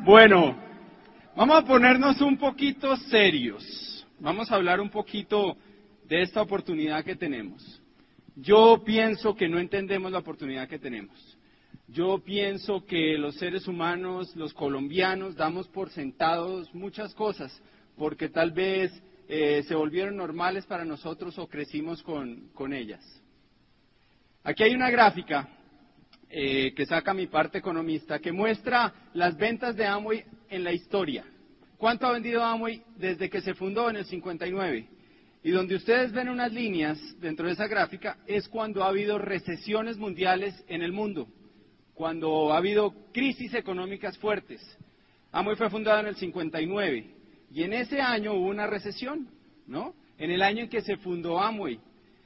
Bueno, vamos a ponernos un poquito serios. Vamos a hablar un poquito de esta oportunidad que tenemos. Yo pienso que no entendemos la oportunidad que tenemos. Yo pienso que los seres humanos, los colombianos, damos por sentados muchas cosas, porque tal vez eh, se volvieron normales para nosotros o crecimos con, con ellas. Aquí hay una gráfica eh, que saca mi parte economista que muestra las ventas de Amway en la historia. ¿Cuánto ha vendido Amway desde que se fundó en el 59? Y donde ustedes ven unas líneas dentro de esa gráfica es cuando ha habido recesiones mundiales en el mundo, cuando ha habido crisis económicas fuertes. Amway fue fundado en el 59 y en ese año hubo una recesión, ¿no? En el año en que se fundó Amway.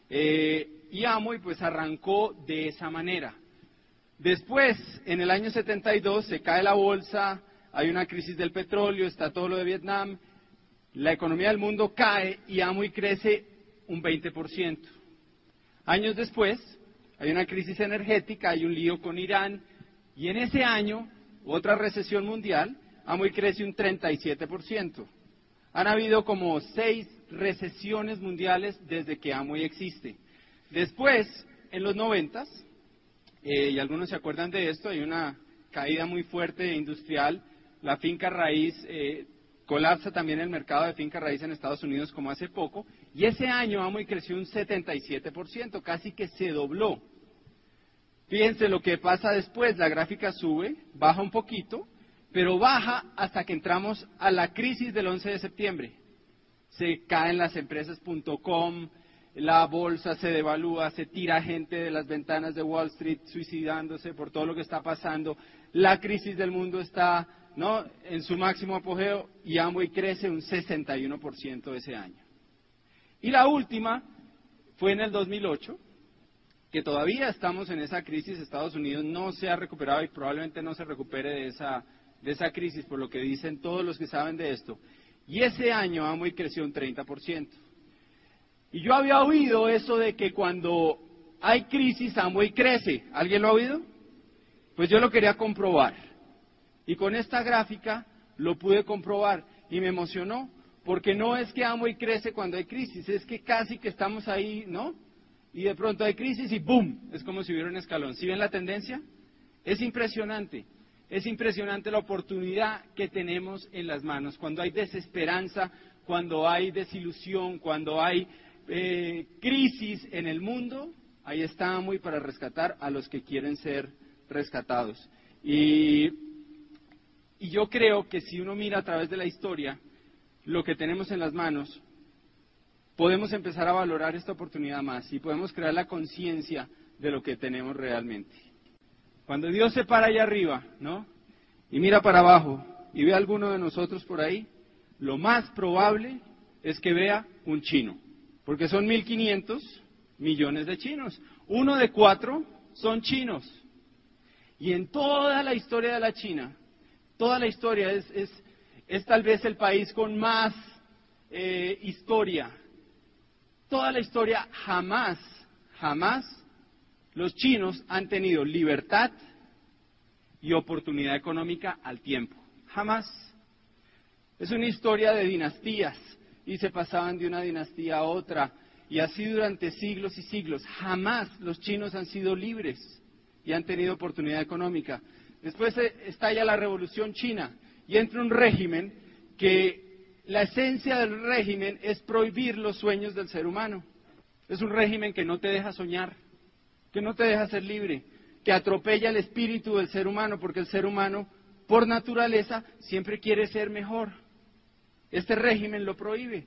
Eh, y Amway pues arrancó de esa manera. Después, en el año 72, se cae la bolsa, hay una crisis del petróleo, está todo lo de Vietnam, la economía del mundo cae y Amway crece un 20%. Años después, hay una crisis energética, hay un lío con Irán, y en ese año, otra recesión mundial, Amway crece un 37%. Han habido como seis recesiones mundiales desde que Amway existe. Después, en los noventas, eh, y algunos se acuerdan de esto, hay una caída muy fuerte industrial, la finca raíz eh, colapsa también el mercado de finca raíz en Estados Unidos como hace poco, y ese año Amway creció un 77%, casi que se dobló. Fíjense lo que pasa después, la gráfica sube, baja un poquito, pero baja hasta que entramos a la crisis del 11 de septiembre. Se caen las empresas.com, la bolsa se devalúa, se tira gente de las ventanas de Wall Street suicidándose por todo lo que está pasando, la crisis del mundo está ¿no? en su máximo apogeo y Amway crece un 61% ese año. Y la última fue en el 2008, que todavía estamos en esa crisis, Estados Unidos no se ha recuperado y probablemente no se recupere de esa, de esa crisis, por lo que dicen todos los que saben de esto. Y ese año Amway creció un 30%. Y yo había oído eso de que cuando hay crisis, Amway crece. ¿Alguien lo ha oído? Pues yo lo quería comprobar. Y con esta gráfica lo pude comprobar y me emocionó, porque no es que Amway crece cuando hay crisis, es que casi que estamos ahí, ¿no? Y de pronto hay crisis y ¡boom! Es como si hubiera un escalón. ¿Sí ven la tendencia? Es impresionante. Es impresionante la oportunidad que tenemos en las manos. Cuando hay desesperanza, cuando hay desilusión, cuando hay eh, crisis en el mundo, ahí está muy para rescatar a los que quieren ser rescatados. Y, y yo creo que si uno mira a través de la historia lo que tenemos en las manos, podemos empezar a valorar esta oportunidad más y podemos crear la conciencia de lo que tenemos realmente. Cuando Dios se para allá arriba, ¿no? Y mira para abajo y ve a alguno de nosotros por ahí, lo más probable es que vea un chino porque son 1.500 millones de chinos. Uno de cuatro son chinos. Y en toda la historia de la China, toda la historia es, es, tal vez el país con más eh, historia. Toda la historia jamás, jamás los chinos han tenido libertad y oportunidad económica al tiempo. Jamás. Es una historia de dinastías, y se pasaban de una dinastía a otra. Y así durante siglos y siglos. Jamás los chinos han sido libres y han tenido oportunidad económica. Después estalla la revolución china y entra un régimen que la esencia del régimen es prohibir los sueños del ser humano. Es un régimen que no te deja soñar, que no te deja ser libre, que atropella el espíritu del ser humano, porque el ser humano, por naturaleza, siempre quiere ser mejor. Este régimen lo prohíbe.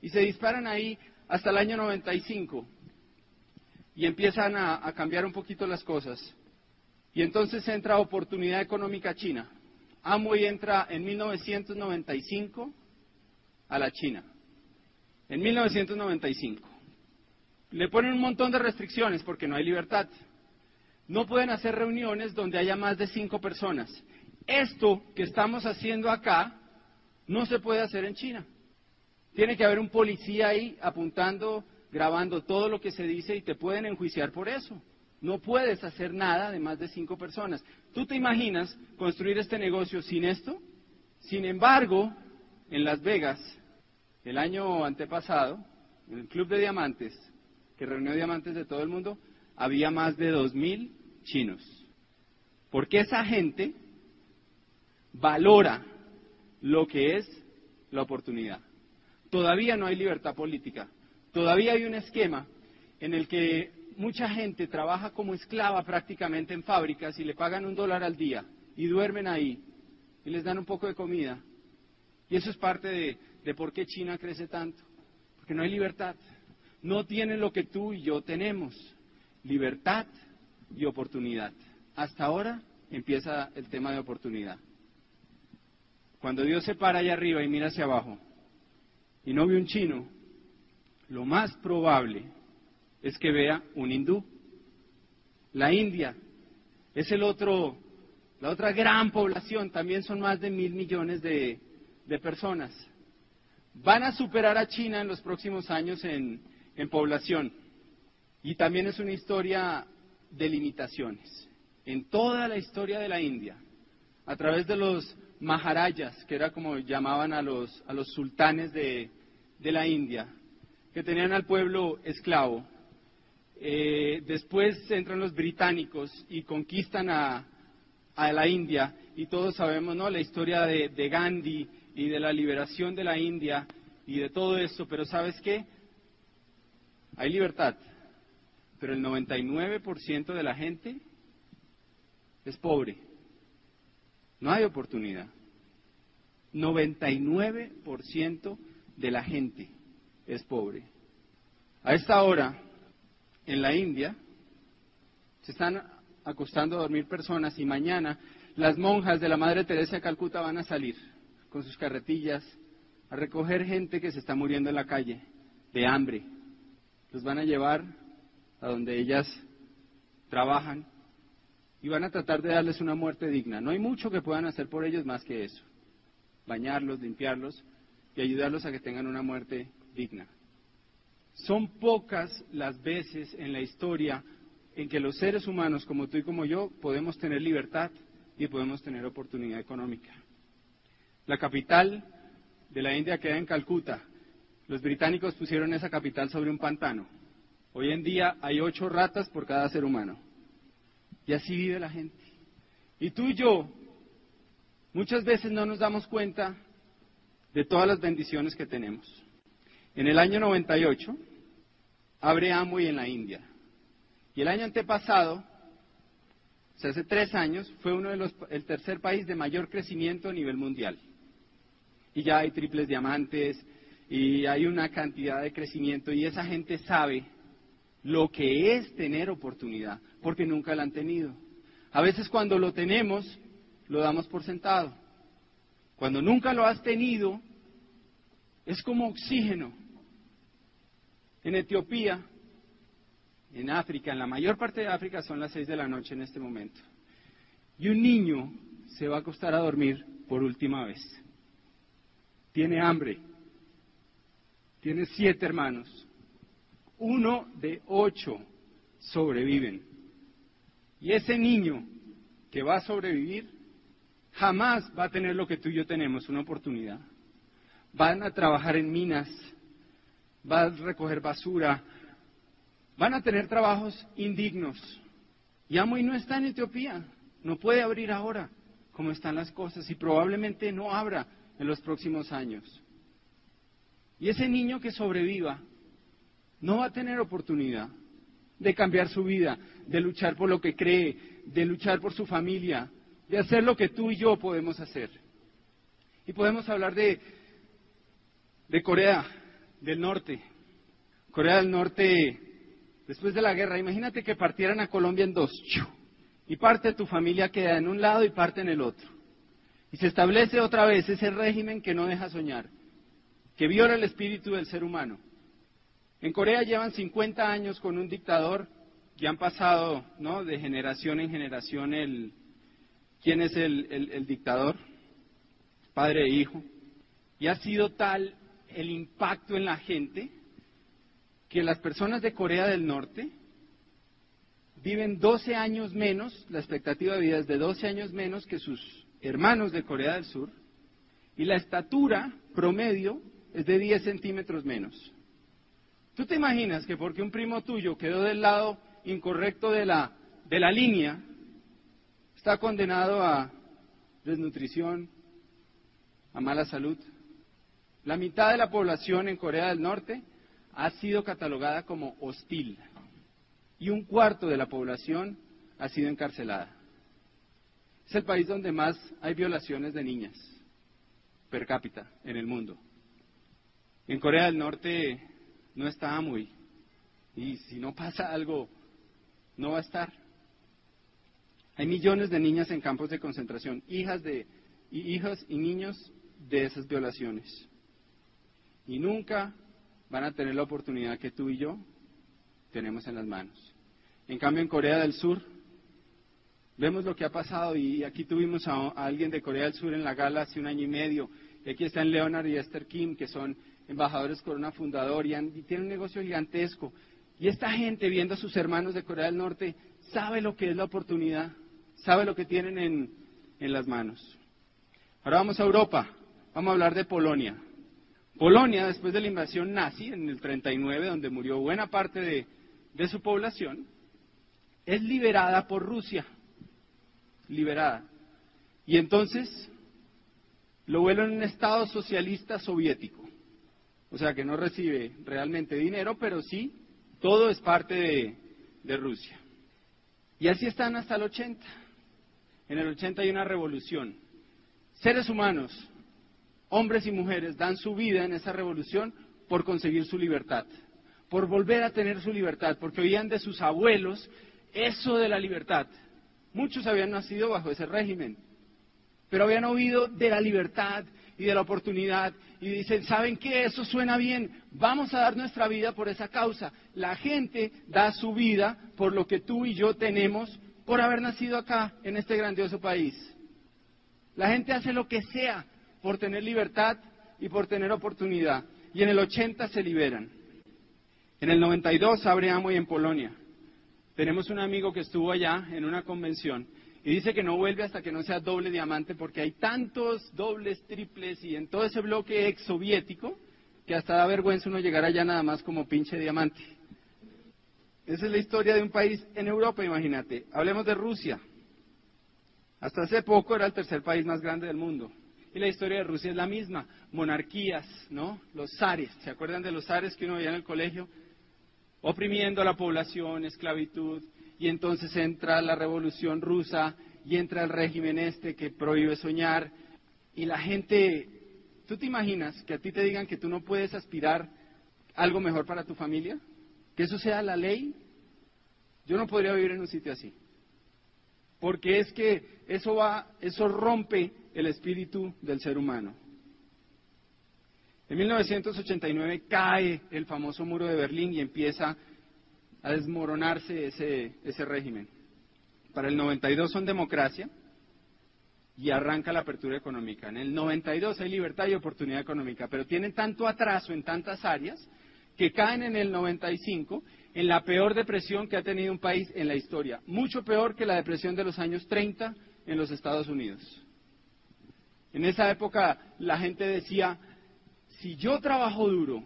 Y se disparan ahí hasta el año 95. Y empiezan a, cambiar un poquito las cosas. Y entonces entra oportunidad económica china. Amway entra en 1995 a la China. En 1995. Le ponen un montón de restricciones porque no hay libertad. No pueden hacer reuniones donde haya más de cinco personas. Esto que estamos haciendo acá no se puede hacer en China. Tiene que haber un policía ahí apuntando, grabando todo lo que se dice y te pueden enjuiciar por eso. No puedes hacer nada de más de cinco personas. ¿Tú te imaginas construir este negocio sin esto? Sin embargo, en Las Vegas, el año antepasado, en el Club de Diamantes, que reunió diamantes de todo el mundo, había más de dos mil chinos. Porque esa gente valora lo que es la oportunidad. Todavía no hay libertad política. Todavía hay un esquema en el que mucha gente trabaja como esclava prácticamente en fábricas y le pagan un dólar al día y duermen ahí y les dan un poco de comida. Y eso es parte de, de por qué China crece tanto. Porque no hay libertad. No tienen lo que tú y yo tenemos. Libertad y oportunidad. Hasta ahora empieza el tema de oportunidad. Cuando Dios se para allá arriba y mira hacia abajo y no ve un chino, lo más probable es que vea un hindú. La India es el otro, la otra gran población, también son más de mil millones de, personas. Van a superar a China en los próximos años en población. Y también es una historia de limitaciones. En toda la historia de la India, a través de los Maharayas, que era como llamaban a los, a los sultanes de, de la India, que tenían al pueblo esclavo. Eh, después entran los británicos y conquistan a, a, la India y todos sabemos ¿no? la historia de, de, Gandhi y de la liberación de la India y de todo eso, pero ¿sabes qué? Hay libertad, pero el 99% de la gente es pobre. No hay oportunidad. 99% de la gente es pobre. A esta hora, en la India, se están acostando a dormir personas y mañana las monjas de la Madre Teresa de Calcuta van a salir con sus carretillas a recoger gente que se está muriendo en la calle de hambre. Los van a llevar a donde ellas trabajan y van a tratar de darles una muerte digna. No hay mucho que puedan hacer por ellos más que eso. Bañarlos, limpiarlos y ayudarlos a que tengan una muerte digna. Son pocas las veces en la historia en que los seres humanos como tú y como yo podemos tener libertad y podemos tener oportunidad económica. La capital de la India queda en Calcuta. Los británicos pusieron esa capital sobre un pantano. Hoy en día hay ocho ratas por cada ser humano. Y así vive la gente. Y tú y yo muchas veces no nos damos cuenta de todas las bendiciones que tenemos. En el año 98 abre Amway en la India. Y el año antepasado, o hace tres años, fue uno de los, el tercer país de mayor crecimiento a nivel mundial. Y ya hay triples diamantes y hay una cantidad de crecimiento y esa gente sabe lo que es tener oportunidad, porque nunca la han tenido. A veces cuando lo tenemos, lo damos por sentado. Cuando nunca lo has tenido, es como oxígeno. En Etiopía, en África, en la mayor parte de África son las seis de la noche en este momento. Y un niño se va a acostar a dormir por última vez. Tiene hambre. Tiene siete hermanos. Uno de ocho sobreviven. Y ese niño que va a sobrevivir jamás va a tener lo que tú y yo tenemos, una oportunidad. Van a trabajar en minas, van a recoger basura, van a tener trabajos indignos. Y Amoy no está en Etiopía, no puede abrir ahora como están las cosas y probablemente no abra en los próximos años. Y ese niño que sobreviva no va a tener oportunidad de cambiar su vida, de luchar por lo que cree, de luchar por su familia, de hacer lo que tú y yo podemos hacer. Y podemos hablar de, Corea del Norte. Corea del Norte, después de la guerra, imagínate que partieran a Colombia en dos. Y parte de tu familia queda en un lado y parte en el otro. Y se establece otra vez ese régimen que no deja soñar, que viola el espíritu del ser humano. En Corea llevan 50 años con un dictador y han pasado ¿no? de generación en generación el, quién es el, el, dictador, padre e hijo. Y ha sido tal el impacto en la gente que las personas de Corea del Norte viven 12 años menos, la expectativa de vida es de 12 años menos que sus hermanos de Corea del Sur, y la estatura promedio es de 10 centímetros menos. ¿Tú te imaginas que porque un primo tuyo quedó del lado incorrecto de la, de la línea, está condenado a desnutrición, a mala salud? La mitad de la población en Corea del Norte ha sido catalogada como hostil y un cuarto de la población ha sido encarcelada. Es el país donde más hay violaciones de niñas per cápita en el mundo. En Corea del Norte no está muy y si no pasa algo, no va a estar. Hay millones de niñas en campos de concentración, hijas de hijas y niños de esas violaciones. Y nunca van a tener la oportunidad que tú y yo tenemos en las manos. En cambio, en Corea del Sur, vemos lo que ha pasado y aquí tuvimos a, alguien de Corea del Sur en la gala hace un año y medio. Y aquí están Leonard y Esther Kim, que son embajadores Corona Fundador y, y tienen un negocio gigantesco. Y esta gente, viendo a sus hermanos de Corea del Norte, sabe lo que es la oportunidad, sabe lo que tienen en, en las manos. Ahora vamos a Europa, vamos a hablar de Polonia. Polonia, después de la invasión nazi en el 39, donde murió buena parte de, de su población, es liberada por Rusia. Liberada. Y entonces lo vuelven un Estado socialista soviético. O sea que no recibe realmente dinero, pero sí, todo es parte de, Rusia. Y así están hasta el 80. En el 80 hay una revolución. Seres humanos, hombres y mujeres, dan su vida en esa revolución por conseguir su libertad, por volver a tener su libertad, porque oían de sus abuelos eso de la libertad. Muchos habían nacido bajo ese régimen, pero habían oído de la libertad y de la oportunidad y dicen, ¿saben qué? Eso suena bien, vamos a dar nuestra vida por esa causa. La gente da su vida por lo que tú y yo tenemos por haber nacido acá, en este grandioso país. La gente hace lo que sea por tener libertad y por tener oportunidad. Y en el 80 se liberan. En el 92 abre Amway en Polonia. Tenemos un amigo que estuvo allá en una convención y dice que no vuelve hasta que no sea doble diamante porque hay tantos dobles, triples y en todo ese bloque ex soviético que hasta da vergüenza uno llegar allá nada más como pinche diamante. Esa es la historia de un país en Europa, imagínate. Hablemos de Rusia. Hasta hace poco era el tercer país más grande del mundo. Y la historia de Rusia es la misma. Monarquías, ¿no? Los zares. ¿Se acuerdan de los zares que uno veía en el colegio? Oprimiendo a la población, esclavitud, y entonces entra la revolución rusa y entra el régimen este que prohíbe soñar, y la gente, ¿tú te imaginas que a ti te digan que tú no puedes aspirar algo mejor para tu familia? ¿Que eso sea la ley? Yo no podría vivir en un sitio así. Porque es que eso va, eso rompe el espíritu del ser humano. En 1989 cae el famoso muro de Berlín y empieza a desmoronarse ese, ese régimen. Para el 92 son democracia y arranca la apertura económica. En el 92 hay libertad y oportunidad económica, pero tienen tanto atraso en tantas áreas que caen en el 95 en la peor depresión que ha tenido un país en la historia, mucho peor que la depresión de los años 30 en los Estados Unidos. En esa época la gente decía, si yo trabajo duro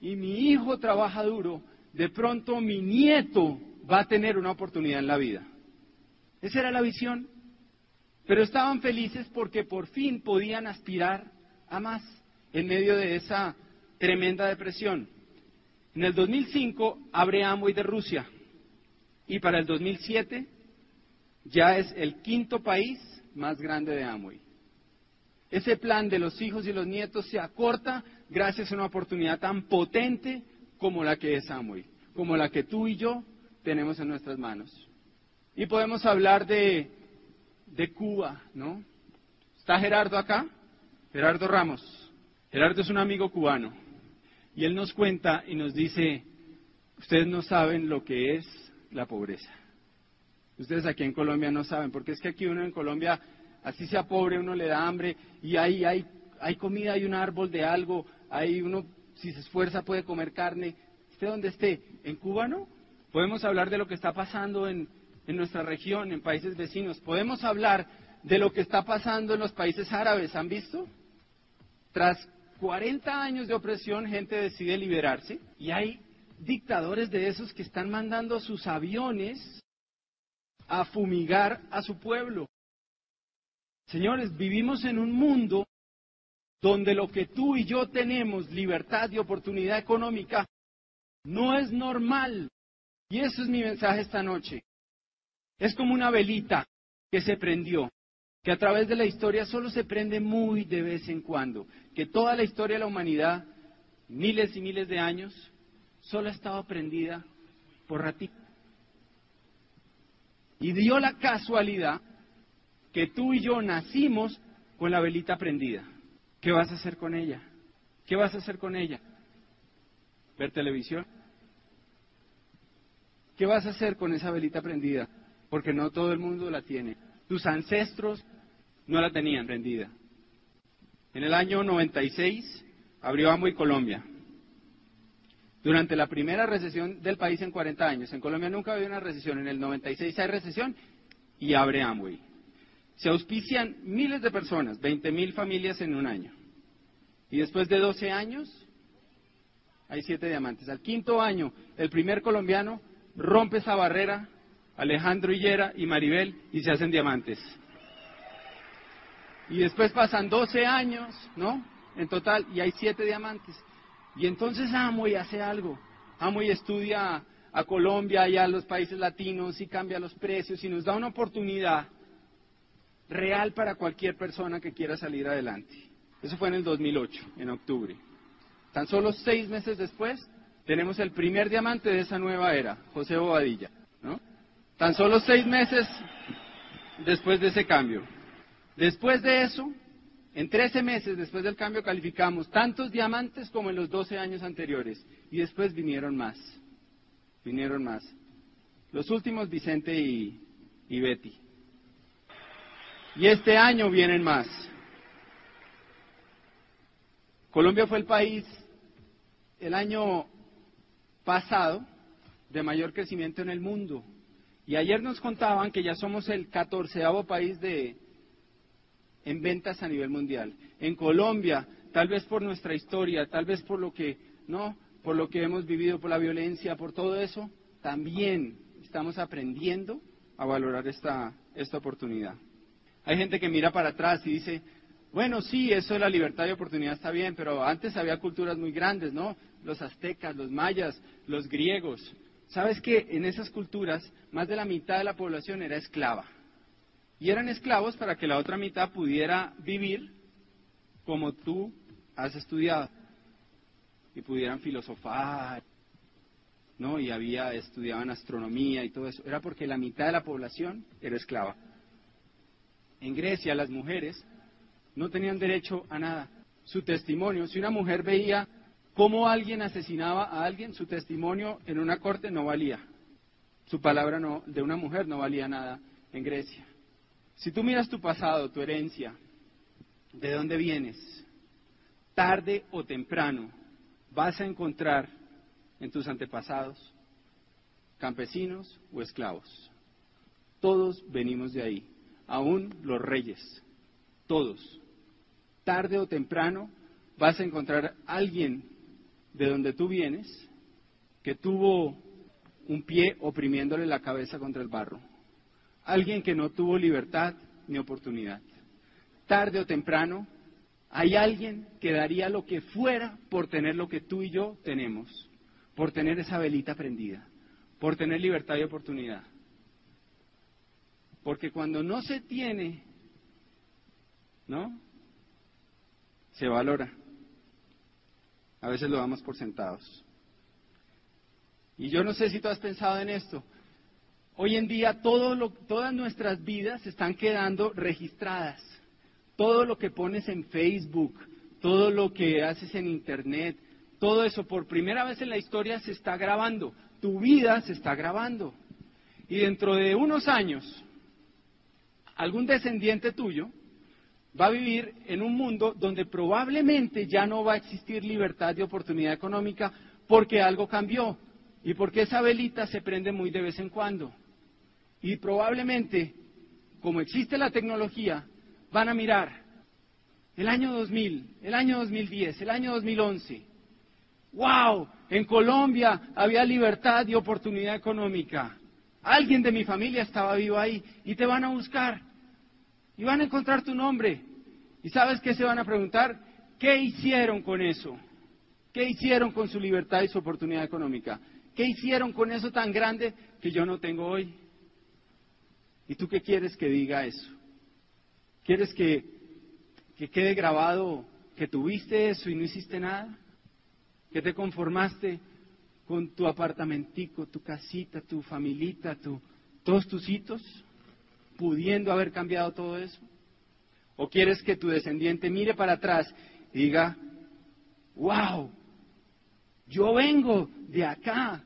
y mi hijo trabaja duro, de pronto mi nieto va a tener una oportunidad en la vida. Esa era la visión. Pero estaban felices porque por fin podían aspirar a más en medio de esa tremenda depresión. En el 2005 abre Amway de Rusia y para el 2007 ya es el quinto país más grande de Amway. Ese plan de los hijos y los nietos se acorta gracias a una oportunidad tan potente como la que es Amway, como la que tú y yo tenemos en nuestras manos. Y podemos hablar de, de Cuba, ¿no? ¿Está Gerardo acá? Gerardo Ramos. Gerardo es un amigo cubano. Y él nos cuenta y nos dice, ustedes no saben lo que es la pobreza. Ustedes aquí en Colombia no saben, porque es que aquí uno en Colombia así sea pobre, uno le da hambre y hay, hay, hay comida, hay un árbol de algo, hay uno, si se esfuerza puede comer carne, esté donde esté. En Cuba no. Podemos hablar de lo que está pasando en, en nuestra región, en países vecinos. Podemos hablar de lo que está pasando en los países árabes. ¿Han visto? Tras 40 años de opresión, gente decide liberarse y hay dictadores de esos que están mandando sus aviones a fumigar a su pueblo. Señores, vivimos en un mundo donde lo que tú y yo tenemos, libertad y oportunidad económica, no es normal. Y eso es mi mensaje esta noche. Es como una velita que se prendió, que a través de la historia solo se prende muy de vez en cuando, que toda la historia de la humanidad, miles y miles de años, solo ha estado prendida por ratito. Y dio la casualidad que tú y yo nacimos con la velita prendida. ¿Qué vas a hacer con ella? ¿Qué vas a hacer con ella? ¿Ver televisión? ¿Qué vas a hacer con esa velita prendida? Porque no todo el mundo la tiene. Tus ancestros no la tenían prendida. En el año 96 abrió Amway Colombia. Durante la primera recesión del país en 40 años. En Colombia nunca había una recesión. En el 96 hay recesión y abre Amway. Se auspician miles de personas, 20.000 familias en un año. Y después de 12 años, hay siete diamantes. Al quinto año, el primer colombiano rompe esa barrera, Alejandro Hillera y Maribel, y se hacen diamantes. Y después pasan 12 años, ¿no? En total, y hay siete diamantes. Y entonces Amoy hace algo. Amoy estudia a Colombia y a los países latinos y cambia los precios y nos da una oportunidad real para cualquier persona que quiera salir adelante. Eso fue en el 2008, en octubre. Tan solo seis meses después, tenemos el primer diamante de esa nueva era, José Bobadilla. Tan solo seis meses después de ese cambio. Después de eso, en 13 meses después del cambio calificamos tantos diamantes como en los 12 años anteriores. Y después vinieron más. Vinieron más. Los últimos Vicente y Betty. Y este año vienen más. Colombia fue el país el año pasado de mayor crecimiento en el mundo. Y ayer nos contaban que ya somos el catorceavo país de, en ventas a nivel mundial. En Colombia, tal vez por nuestra historia, tal vez por lo que, no, por lo que hemos vivido, por la violencia, por todo eso, también estamos aprendiendo a valorar esta, esta oportunidad. Hay gente que mira para atrás y dice, bueno, sí, eso de la libertad y oportunidad está bien, pero antes había culturas muy grandes, ¿no? Los aztecas, los mayas, los griegos. ¿Sabes que en esas culturas más de la mitad de la población era esclava? Y eran esclavos para que la otra mitad pudiera vivir como tú has estudiado. Y pudieran filosofar, ¿no? Y había, estudiaban astronomía y todo eso. Era porque la mitad de la población era esclava. En Grecia las mujeres no tenían derecho a nada. Su testimonio, si una mujer veía cómo alguien asesinaba a alguien, su testimonio en una corte no valía. Su palabra de una mujer no valía nada en Grecia. Si tú miras tu pasado, tu herencia, de dónde vienes, tarde o temprano vas a encontrar en tus antepasados campesinos o esclavos. Todos venimos de ahí aún los reyes, todos. Tarde o temprano vas a encontrar alguien de donde tú vienes que tuvo un pie oprimiéndole la cabeza contra el barro. Alguien que no tuvo libertad ni oportunidad. Tarde o temprano hay alguien que daría lo que fuera por tener lo que tú y yo tenemos, por tener esa velita prendida, por tener libertad y oportunidad. Porque cuando no se tiene, ¿no? Se valora. A veces lo damos por sentados. Y yo no sé si tú has pensado en esto. Hoy en día todo todas nuestras vidas están quedando registradas. Todo lo que pones en Facebook, todo lo que haces en Internet, todo eso por primera vez en la historia se está grabando. Tu vida se está grabando. Y dentro de unos años, algún descendiente tuyo va a vivir en un mundo donde probablemente ya no va a existir libertad y oportunidad económica porque algo cambió. y porque esa velita se prende muy de vez en cuando. Y probablemente, como existe la tecnología, van a mirar el año 2000, el año 2010, el año 2011. ¡Wow! En Colombia había libertad y oportunidad económica. Alguien de mi familia estaba vivo ahí y te van a buscar y van a encontrar tu nombre. ¿Y sabes qué se van a preguntar? ¿Qué hicieron con eso? ¿Qué hicieron con su libertad y su oportunidad económica? ¿Qué hicieron con eso tan grande que yo no tengo hoy? ¿Y tú qué quieres que diga eso? ¿Quieres que, que quede grabado que tuviste eso y no hiciste nada? ¿Que te conformaste con tu apartamentico, tu casita, tu familita, todos tus hitos, pudiendo haber cambiado todo eso? ¿O quieres que tu descendiente mire para atrás y diga, wow, yo vengo de acá.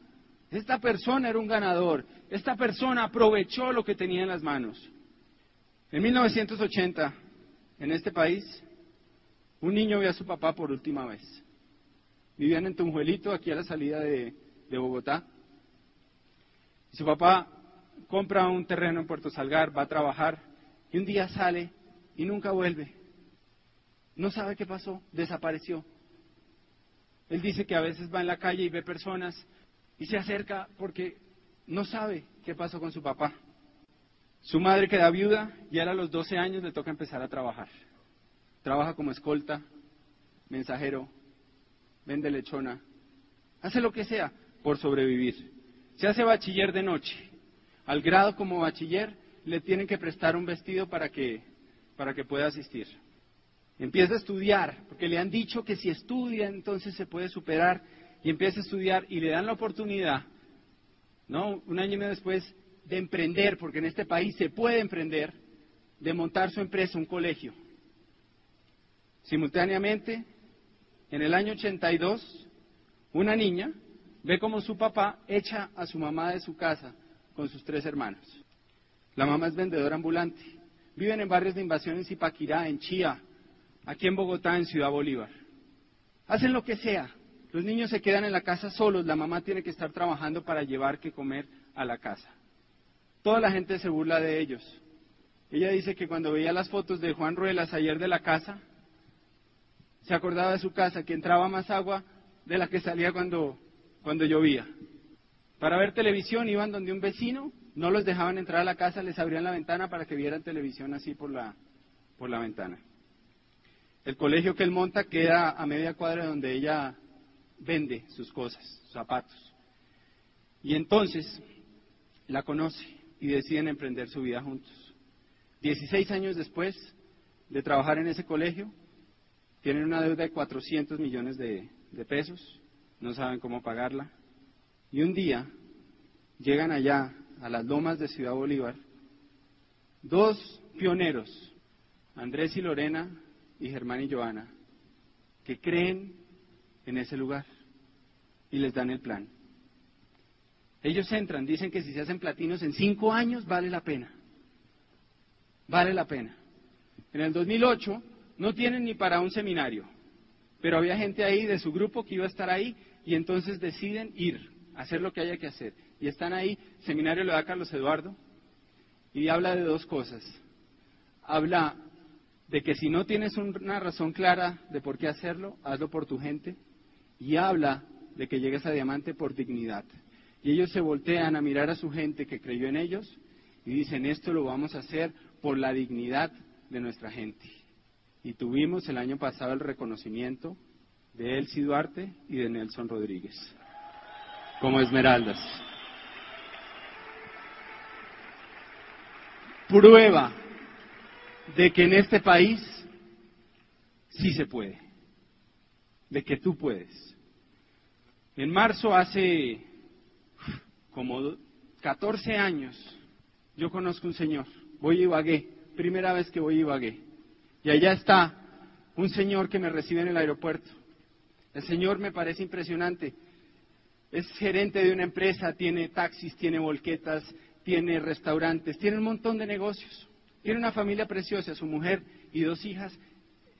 Esta persona era un ganador. Esta persona aprovechó lo que tenía en las manos. En 1980, en este país, un niño vio a su papá por última vez. Vivían en Tunjuelito, aquí a la salida de, Bogotá. Y su papá compra un terreno en Puerto Salgar, va a trabajar y un día sale y nunca vuelve. No sabe qué pasó, desapareció. Él dice que a veces va en la calle y ve personas y se acerca porque no sabe qué pasó con su papá. Su madre queda viuda y ahora a los 12 años le toca empezar a trabajar. Trabaja como escolta, mensajero, vende lechona, hace lo que sea por sobrevivir. Se hace bachiller de noche. Al grado como bachiller le tienen que prestar un vestido para que, para que pueda asistir. Empieza a estudiar, porque le han dicho que si estudia entonces se puede superar y empieza a estudiar y le dan la oportunidad, ¿no? Un año y medio después de emprender, porque en este país se puede emprender, de montar su empresa, un colegio. Simultáneamente, en el año 82, una niña ve como su papá echa a su mamá de su casa con sus tres hermanos. La mamá es vendedora ambulante. Viven en barrios de invasión en Zipaquirá, en Chía, aquí en Bogotá, en Ciudad Bolívar. Hacen lo que sea. Los niños se quedan en la casa solos, la mamá tiene que estar trabajando para llevar que comer a la casa. Toda la gente se burla de ellos. Ella dice que cuando veía las fotos de Juan Ruelas ayer de la casa, se acordaba de su casa, que entraba más agua de la que salía cuando, cuando llovía. Para ver televisión iban donde un vecino, no los dejaban entrar a la casa, les abrían la ventana para que vieran televisión así por la, por la ventana. El colegio que él monta queda a media cuadra donde ella vende sus cosas, sus zapatos. Y entonces la conoce y deciden emprender su vida juntos. Dieciséis años después de trabajar en ese colegio, tienen una deuda de 400 millones de, pesos, no saben cómo pagarla. Y un día llegan allá, a las lomas de Ciudad Bolívar, dos pioneros, Andrés y Lorena, y Germán y Joana, que creen en ese lugar y les dan el plan. Ellos entran, dicen que si se hacen platinos en cinco años vale la pena. Vale la pena. En el 2008 no tienen ni para un seminario, pero había gente ahí de su grupo que iba a estar ahí y entonces deciden ir, hacer lo que haya que hacer. Y están ahí, seminario lo da Carlos Eduardo, y habla de dos cosas. Habla de que si no tienes una razón clara de por qué hacerlo, hazlo por tu gente y habla de que llegues a diamante por dignidad. Y ellos se voltean a mirar a su gente que creyó en ellos y dicen, esto lo vamos a hacer por la dignidad de nuestra gente. Y tuvimos el año pasado el reconocimiento de Elsie Duarte y de Nelson Rodríguez como esmeraldas. Prueba de que en este país sí se puede, de que tú puedes. En marzo hace como 14 años, yo conozco un señor, voy a Ibagué, primera vez que voy a Ibagué, y allá está un señor que me recibe en el aeropuerto. El señor me parece impresionante. Es gerente de una empresa, tiene taxis, tiene volquetas, tiene restaurantes, tiene un montón de negocios. Tiene una familia preciosa, su mujer y dos hijas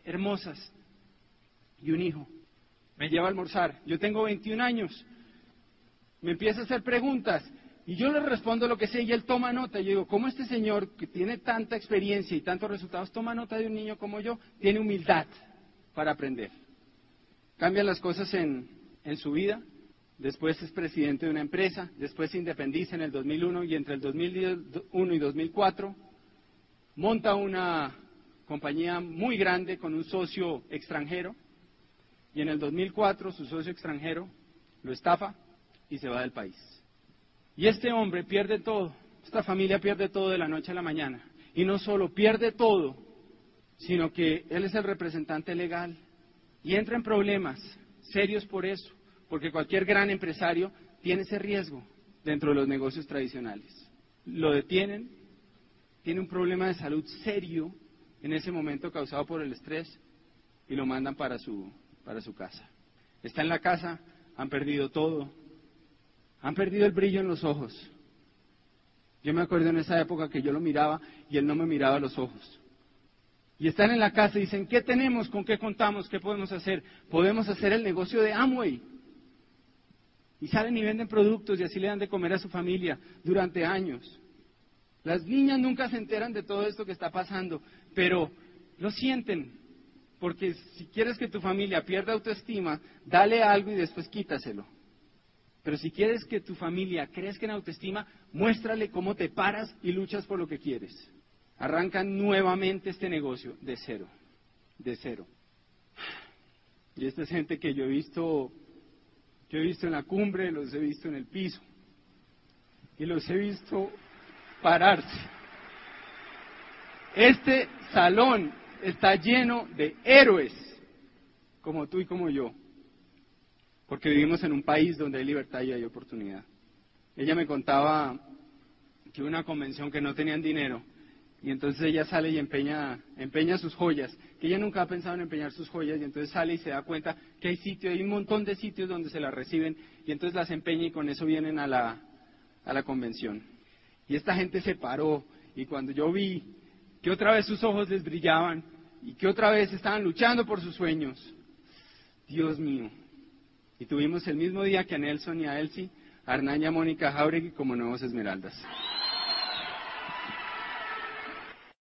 hermosas y un hijo. Me lleva a almorzar. Yo tengo 21 años. me empieza a hacer preguntas y yo le respondo lo que sé y él toma nota. Yo digo, ¿cómo este señor que tiene tanta experiencia y tantos resultados toma nota de un niño como yo? Tiene humildad para aprender. Cambian las cosas en, en su vida. Después es presidente de una empresa. Después se independiza en el 2001 y entre el 2001 y 2004 monta una compañía muy grande con un socio extranjero. Y en el 2004 su socio extranjero lo estafa y se va del país. Y este hombre pierde todo, esta familia pierde todo de la noche a la mañana. Y no solo pierde todo, sino que él es el representante legal y entra en problemas serios por eso, porque cualquier gran empresario tiene ese riesgo dentro de los negocios tradicionales. Lo detienen, tiene un problema de salud serio en ese momento causado por el estrés y lo mandan para su, para su casa. Está en la casa, han perdido todo, han perdido el brillo en los ojos. Yo me acuerdo en esa época que yo lo miraba y él no me miraba a los ojos. Y están en la casa y dicen, ¿qué tenemos? ¿Con qué contamos? ¿Qué podemos hacer? Podemos hacer el negocio de Amway. Y salen y venden productos y así le dan de comer a su familia durante años. Las niñas nunca se enteran de todo esto que está pasando, pero lo sienten. Porque si quieres que tu familia pierda autoestima, dale algo y después quítaselo. Pero si quieres que tu familia crezca en autoestima, muéstrale cómo te paras y luchas por lo que quieres. Arrancan nuevamente este negocio de cero, de cero. Y esta es gente que yo he visto, yo he visto en la cumbre, los he visto en el piso. Y los he visto pararse. Este salón está lleno de héroes, como tú y como yo porque vivimos en un país donde hay libertad y hay oportunidad. Ella me contaba que una convención que no tenían dinero y entonces ella sale y empeña, empeña sus joyas, que ella nunca ha pensado en empeñar sus joyas y entonces sale y se da cuenta que hay sitios, hay un montón de sitios donde se las reciben y entonces las empeña y con eso vienen a la, a la convención. Y esta gente se paró y cuando yo vi que otra vez sus ojos les brillaban y que otra vez estaban luchando por sus sueños, Dios mío, y tuvimos el mismo día que a Nelson y a Elsie, a Hernán y a Mónica Jauregui como nuevos Esmeraldas.